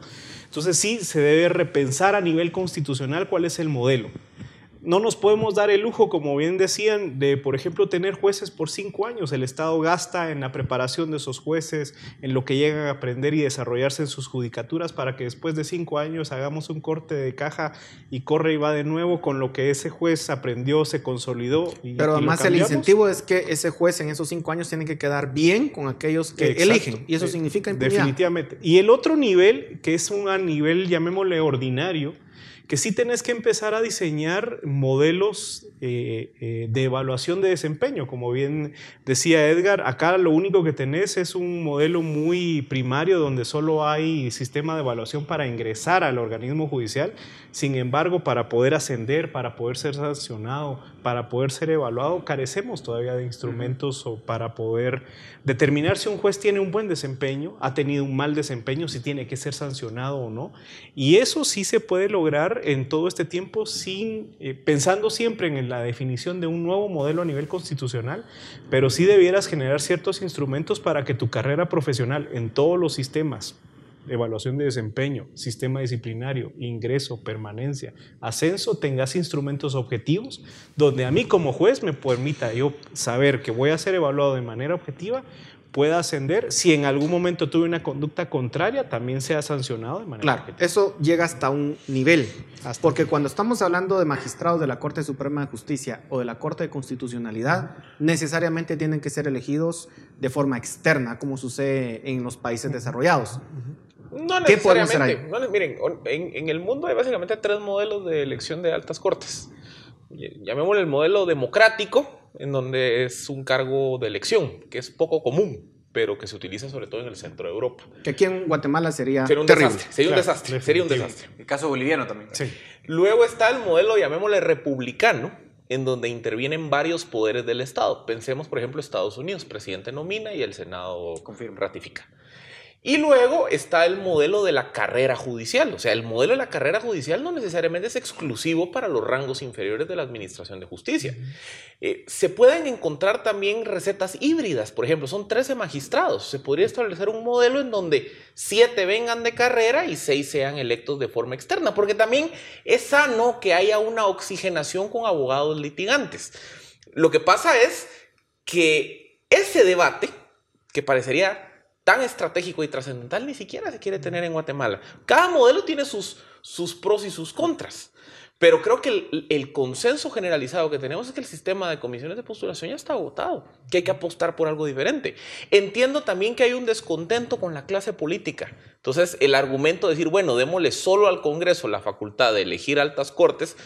Entonces sí, se debe repensar a nivel constitucional cuál es el modelo no nos podemos dar el lujo, como bien decían, de, por ejemplo, tener jueces por cinco años. El Estado gasta en la preparación de esos jueces, en lo que llegan a aprender y desarrollarse en sus judicaturas, para que después de cinco años hagamos un corte de caja y corre y va de nuevo con lo que ese juez aprendió, se consolidó. Pero además el incentivo es que ese juez en esos cinco años tiene que quedar bien con aquellos que eligen. Y eso significa impunidad. Definitivamente. Y el otro nivel, que es un nivel, llamémosle ordinario, que sí tenés que empezar a diseñar modelos eh, eh, de evaluación de desempeño. Como bien decía Edgar, acá lo único que tenés es un modelo muy primario donde solo hay sistema de evaluación para ingresar al organismo judicial. Sin embargo, para poder ascender, para poder ser sancionado, para poder ser evaluado, carecemos todavía de instrumentos o para poder determinar si un juez tiene un buen desempeño, ha tenido un mal desempeño, si tiene que ser sancionado o no. Y eso sí se puede lograr en todo este tiempo sin, eh, pensando siempre en la definición de un nuevo modelo a nivel constitucional, pero sí debieras generar ciertos instrumentos para que tu carrera profesional en todos los sistemas, evaluación de desempeño, sistema disciplinario, ingreso, permanencia, ascenso, tengas instrumentos objetivos donde a mí como juez me permita yo saber que voy a ser evaluado de manera objetiva, pueda ascender. Si en algún momento tuve una conducta contraria, también sea sancionado de manera Claro, eso llega hasta un nivel. Porque cuando estamos hablando de magistrados de la Corte Suprema de Justicia o de la Corte de Constitucionalidad, necesariamente tienen que ser elegidos de forma externa, como sucede en los países desarrollados. No necesariamente. miren, en, en, el mundo hay básicamente tres modelos de elección de altas cortes. Llamémosle el modelo democrático, en donde es un cargo de elección, que es poco común, pero que se utiliza sobre todo en el centro de Europa. Que aquí en Guatemala sería, un desastre. Sería un desastre. Sería un desastre. El caso boliviano también. Sí. Luego está el modelo, llamémosle republicano, en donde intervienen varios poderes del Estado. Pensemos, por ejemplo, Estados Unidos, presidente nomina y el Senado Confirma. ratifica. Y luego está el modelo de la carrera judicial. O sea, el modelo de la carrera judicial no necesariamente es exclusivo para los rangos inferiores de la Administración de Justicia. Eh, se pueden encontrar también recetas híbridas. Por ejemplo, son 13 magistrados. Se podría establecer un modelo en donde 7 vengan de carrera y 6 sean electos de forma externa. Porque también es sano que haya una oxigenación con abogados litigantes. Lo que pasa es que ese debate, que parecería tan estratégico y trascendental ni siquiera se quiere tener en Guatemala. Cada modelo tiene sus, sus pros y sus contras. Pero creo que el, el, consenso generalizado que tenemos es que el sistema de comisiones de postulación ya está agotado, que hay que apostar por algo diferente. Entiendo también que hay un descontento con la clase política. Entonces, el argumento de decir, bueno, démosle solo al Congreso la facultad de elegir altas cortes,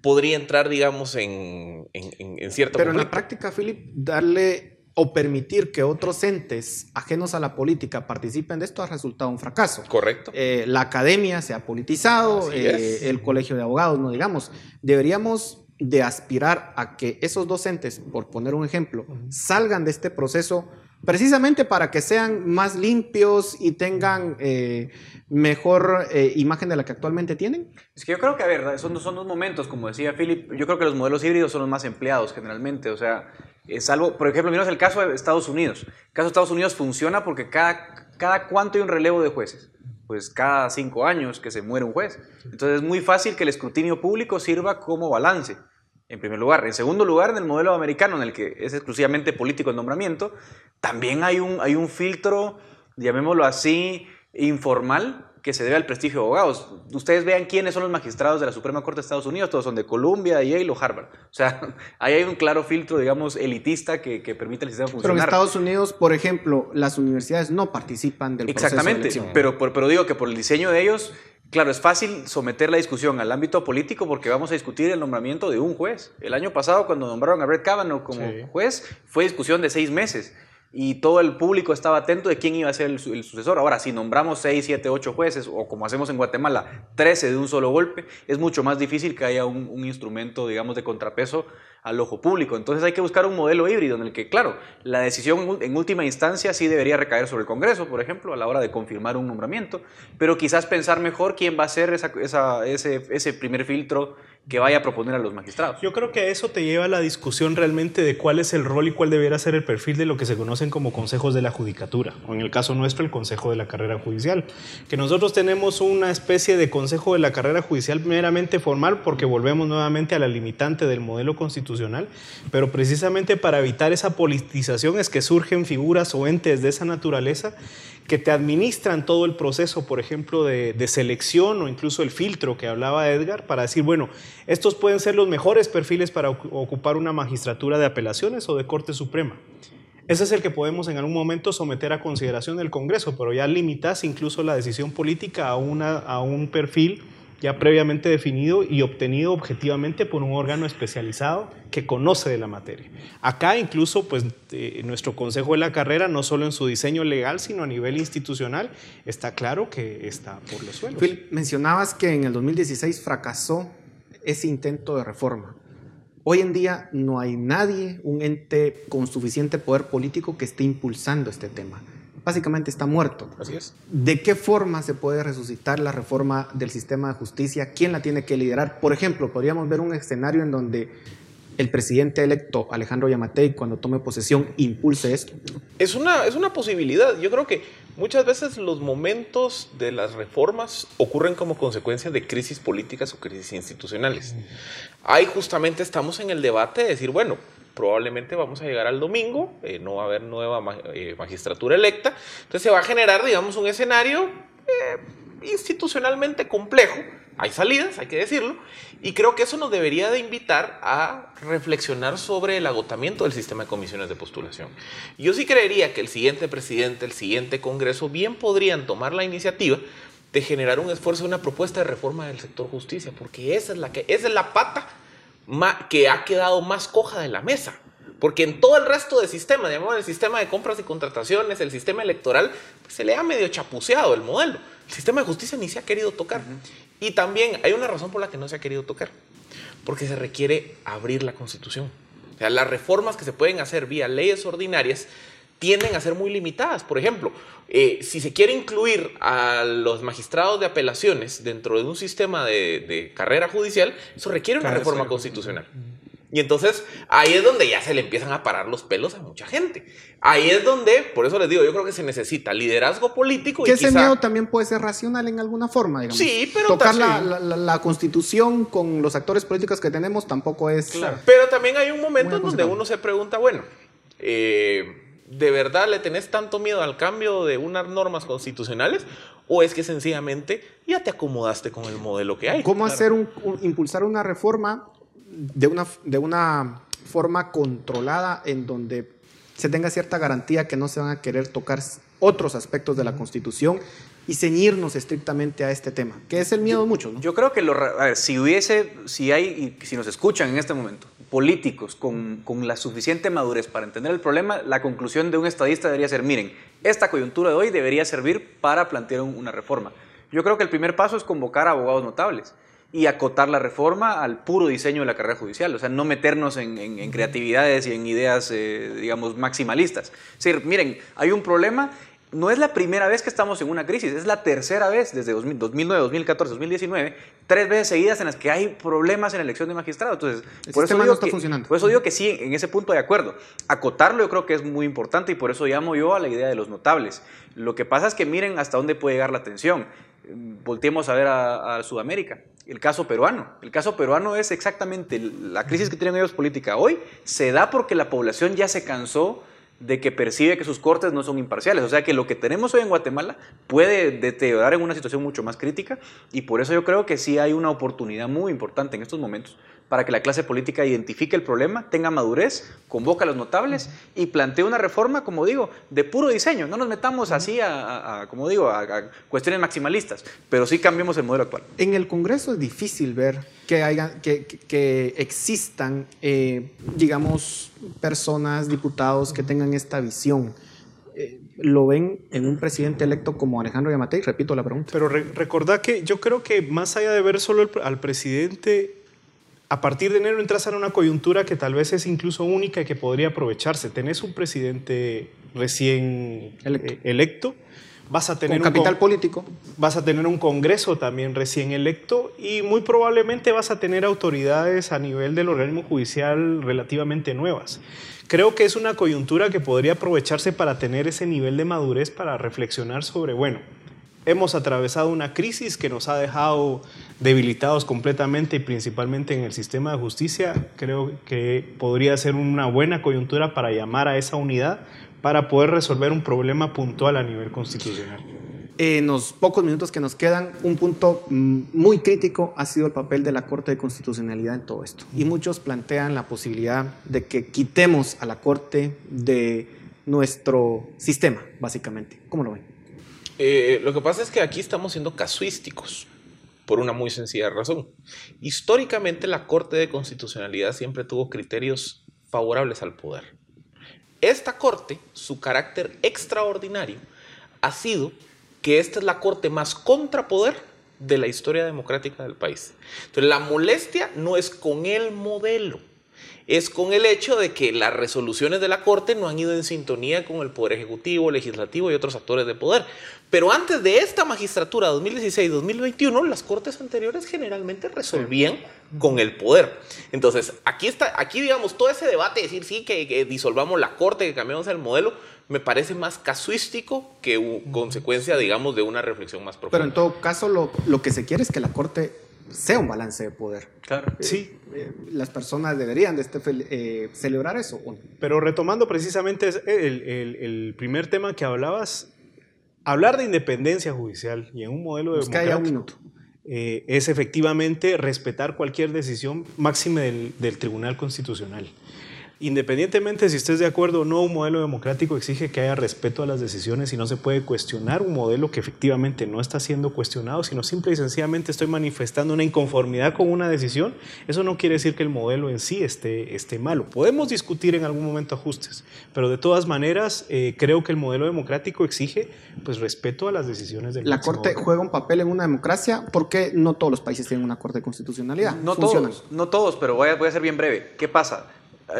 podría entrar, digamos, en, en, en cierto Pero en la práctica, Philip, darle o permitir que otros entes ajenos a la política participen de esto ha resultado un fracaso. Correcto. Eh, la academia se ha politizado, eh, el colegio de abogados, no digamos. Deberíamos de aspirar a que esos dos entes, por poner un ejemplo, salgan de este proceso precisamente para que sean más limpios y tengan eh, mejor imagen de la que actualmente tienen? Es que yo creo que, a ver, son, son dos momentos, como decía Philip, yo creo que los modelos híbridos son los más empleados generalmente, o sea, salvo, por ejemplo, miramos el caso de Estados Unidos. El caso de Estados Unidos funciona porque cada, cada cuánto hay un relevo de jueces. Pues cada cinco años que se muere un juez. Entonces es muy fácil que el escrutinio público sirva como balance. en primer lugar. En segundo lugar, en el modelo americano, en el que es exclusivamente político el nombramiento, también hay un, hay un filtro, llamémoslo así, informal, que se debe al prestigio de abogados. Ustedes vean quiénes son los magistrados de la Suprema Corte de Estados Unidos, todos son de Columbia, Yale o Harvard. O sea, ahí hay un claro filtro, digamos, elitista que, que permite el sistema funcionar. Pero en Estados Unidos, por ejemplo, las universidades no participan del Exactamente, proceso de elección. pero, pero digo que por el diseño de ellos, claro, es fácil someter la discusión al ámbito político porque vamos a discutir el nombramiento de un juez. El año pasado, cuando nombraron a Brett Kavanaugh como Sí. juez, fue discusión de seis meses. Y todo el público estaba atento de quién iba a ser el, su- el sucesor. Ahora, si nombramos 6, 7, 8 jueces, o como hacemos en Guatemala, 13 de un solo golpe, es mucho más difícil que haya un, instrumento, digamos, de contrapeso al ojo público. Entonces hay que buscar un modelo híbrido en el que, claro, la decisión en última instancia sí debería recaer sobre el Congreso, por ejemplo, a la hora de confirmar un nombramiento, pero quizás pensar mejor quién va a ser ese primer filtro que vaya a proponer a los magistrados. Yo creo que eso te lleva a la discusión realmente de cuál es el rol y cuál debería ser el perfil de lo que se conocen como consejos de la judicatura, o en el caso nuestro el Consejo de la Carrera Judicial, que nosotros tenemos una especie de Consejo de la Carrera Judicial meramente formal porque volvemos nuevamente a la limitante del modelo constitucional, pero precisamente para evitar esa politización es que surgen figuras o entes de esa naturaleza que te administran todo el proceso, por ejemplo, de, selección o incluso el filtro que hablaba Edgar, para decir, bueno, estos pueden ser los mejores perfiles para ocu- ocupar una magistratura de apelaciones o de Corte Suprema. Ese es el que podemos en algún momento someter a consideración del Congreso, pero ya limitas incluso la decisión política a, una, a un perfil ya previamente definido y obtenido objetivamente por un órgano especializado que conoce de la materia. Acá incluso pues eh, nuestro Consejo de la Carrera, no solo en su diseño legal, sino a nivel institucional, está claro que está por los suelos. Phil, mencionabas que en el 2016 fracasó ese intento de reforma. Hoy en día no hay nadie, un ente con suficiente poder político que esté impulsando este tema. Básicamente está muerto. Así es. ¿De qué forma se puede resucitar la reforma del sistema de justicia? ¿Quién la tiene que liderar? Por ejemplo, podríamos ver un escenario en donde el presidente electo Alejandro Yamatei, cuando tome posesión, impulse esto. Es una, es una posibilidad. Yo creo que muchas veces los momentos de las reformas ocurren como consecuencia de crisis políticas o crisis institucionales. Ahí justamente estamos en el debate de decir, bueno, probablemente vamos a llegar al domingo, eh, no va a haber nueva eh, magistratura electa, entonces se va a generar, digamos, un escenario eh, institucionalmente complejo. Hay salidas, hay que decirlo, y creo que eso nos debería de invitar a reflexionar sobre el agotamiento del sistema de comisiones de postulación. Yo sí creería que el siguiente presidente, el siguiente Congreso, bien podrían tomar la iniciativa de generar un esfuerzo, una propuesta de reforma del sector justicia, porque esa es la, que, esa es la pata que ha quedado más coja de la mesa. Porque en todo el resto del sistema, digamos, el sistema de compras y contrataciones, el sistema electoral, pues, se le ha medio chapuceado el modelo. El sistema de justicia ni se ha querido tocar. Y también hay una razón por la que no se ha querido tocar. Porque se requiere abrir la constitución. O sea, las reformas que se pueden hacer vía leyes ordinarias tienden a ser muy limitadas. Por ejemplo, eh, si se quiere incluir a los magistrados de apelaciones dentro de un sistema de, de carrera judicial, eso requiere una reforma constitucional. Y entonces ahí es donde ya se le empiezan a parar los pelos a mucha gente. Ahí es donde, por eso les digo, yo creo que se necesita liderazgo político Que y ese quizá- miedo también puede ser racional en alguna forma, digamos. Sí, pero Tocar la, la- la- la constitución con los actores políticos que tenemos tampoco es... Pero también hay un momento en donde uno se pregunta, bueno, eh, ¿de verdad le tenés tanto miedo al cambio de unas normas constitucionales? ¿O es que sencillamente ya te acomodaste con el modelo que hay? ¿Cómo hacer un, un- impulsar una reforma de una, de una forma controlada en donde se tenga cierta garantía que no se van a querer tocar otros aspectos de la Constitución y ceñirnos estrictamente a este tema? Que es el miedo de muchos, ¿no? Yo creo que lo, a ver, si hubiese, si hay, y si nos escuchan en este momento, políticos con, con la suficiente madurez para entender el problema, la conclusión de un estadista debería ser, miren, esta coyuntura de hoy debería servir para plantear un- una reforma. Yo creo que el primer paso es convocar a abogados notables y acotar la reforma al puro diseño de la carrera judicial, o sea, no meternos en, en- en creatividades y en ideas, eh, digamos, maximalistas. Es decir, miren, hay un problema no es la primera vez que estamos en una crisis, es la tercera vez desde 2000 2009, 2014, 2019, tres veces seguidas en las que hay problemas en la elección de magistrados. Entonces, El por eso, sistema digo no está que, funcionando. por eso digo que sí, en ese punto de acuerdo. Acotarlo yo creo que es muy importante y por eso llamo yo a la idea de los notables. Lo que pasa es que miren hasta dónde puede llegar la tensión. volteemos a ver a, a Sudamérica el caso peruano. El caso peruano es exactamente la crisis que tienen ellos política hoy, se da porque la población ya se cansó de que percibe que sus cortes no son imparciales. O sea que lo que tenemos hoy en Guatemala puede deteriorar en una situación mucho más crítica y por eso yo creo que sí hay una oportunidad muy importante en estos momentos para que la clase política identifique el problema, tenga madurez, convoque a los notables y plantee una reforma, como digo, de puro diseño. No nos metamos así a, como digo, a, cuestiones maximalistas, pero sí cambiemos el modelo actual. En el Congreso es difícil ver que, haya, que, que existan, eh, digamos, personas, diputados que tengan esta visión. Eh, lo ven en un presidente electo como Alejandro Yamatei? Repito la pregunta. Pero recordad que yo creo que más allá de ver solo al presidente a partir de enero entras en una coyuntura que tal vez es incluso única y que podría aprovecharse. Tenés un presidente recién electo, eh, vas a tener un capital político, vas a tener un Congreso también recién electo y muy probablemente vas a tener autoridades a nivel del organismo judicial relativamente nuevas. Creo que es una coyuntura que podría aprovecharse para tener ese nivel de madurez para reflexionar sobre, bueno, hemos atravesado una crisis que nos ha dejado debilitados completamente y principalmente en el sistema de justicia. Creo que podría ser una buena coyuntura para llamar a esa unidad para poder resolver un problema puntual a nivel constitucional. En los pocos minutos que nos quedan, un punto mm, muy crítico ha sido el papel de la Corte de Constitucionalidad en todo esto. Y muchos plantean la posibilidad de que quitemos a la Corte de nuestro sistema, básicamente. ¿Cómo lo ven? Eh, lo que pasa es que aquí estamos siendo casuísticos por una muy sencilla razón. Históricamente la Corte de Constitucionalidad siempre tuvo criterios favorables al poder. Esta Corte, su carácter extraordinario, ha sido que esta es la Corte más contrapoder de la historia democrática del país. Entonces la molestia no es con el modelo, es con el hecho de que las resoluciones de la Corte no han ido en sintonía con el Poder Ejecutivo, Legislativo y otros actores de poder. Pero antes de esta magistratura 2016-2021, las Cortes anteriores generalmente resolvían con el poder. Entonces, aquí está, aquí digamos, todo ese debate de decir sí, que, disolvamos la Corte, que cambiamos el modelo, me parece más casuístico que consecuencia, digamos, de una reflexión más profunda. Pero en todo caso, lo, lo que se quiere es que la Corte sea un balance de poder. Claro. Eh, sí. Eh, las personas deberían de este, eh, celebrar eso. Pero retomando precisamente el, el, el, primer tema que hablabas, hablar de independencia judicial y en un modelo de democrático es efectivamente respetar cualquier decisión máxima del, del Tribunal Constitucional. Independientemente si estés de acuerdo o no, un modelo democrático exige que haya respeto a las decisiones y no se puede cuestionar un modelo que efectivamente no está siendo cuestionado, sino simple y sencillamente estoy manifestando una inconformidad con una decisión. Eso no quiere decir que el modelo en sí esté, esté malo. Podemos discutir en algún momento ajustes, pero de todas maneras eh, creo que el modelo democrático exige pues, respeto a las decisiones del La Corte juega un papel en una democracia porque no todos los países tienen una Corte de constitucionalidad. No todos, no todos, pero voy a, voy a ser bien breve. ¿Qué pasa?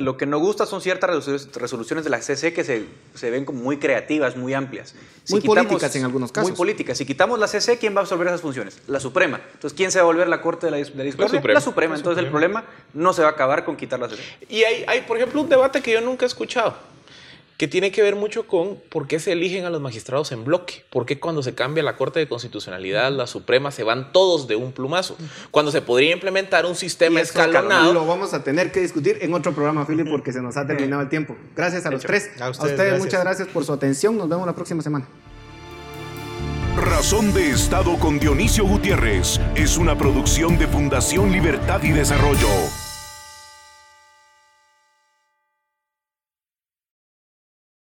Lo que no gusta son ciertas resoluciones de la CC que se, se ven como muy creativas, muy amplias. muy políticas en algunos casos. Muy políticas. Si quitamos la CC, ¿quién va a absorber esas funciones? La Suprema. Entonces, ¿quién se va a volver la Corte de la, de la Suprema. Entonces, el problema no se va a acabar con quitar la CC. Y hay, hay, por ejemplo, un debate que yo nunca he escuchado que tiene que ver mucho con por qué se eligen a los magistrados en bloque, por qué cuando se cambia la Corte de Constitucionalidad, la Suprema, se van todos de un plumazo, cuando se podría implementar un sistema escalonado. Lo vamos a tener que discutir en otro programa, Philip, porque se nos ha terminado el tiempo. Gracias a los tres. A ustedes, muchas gracias por su atención. Nos vemos la próxima semana. Razón de Estado con Dionisio Gutiérrez es una producción de Fundación Libertad y Desarrollo.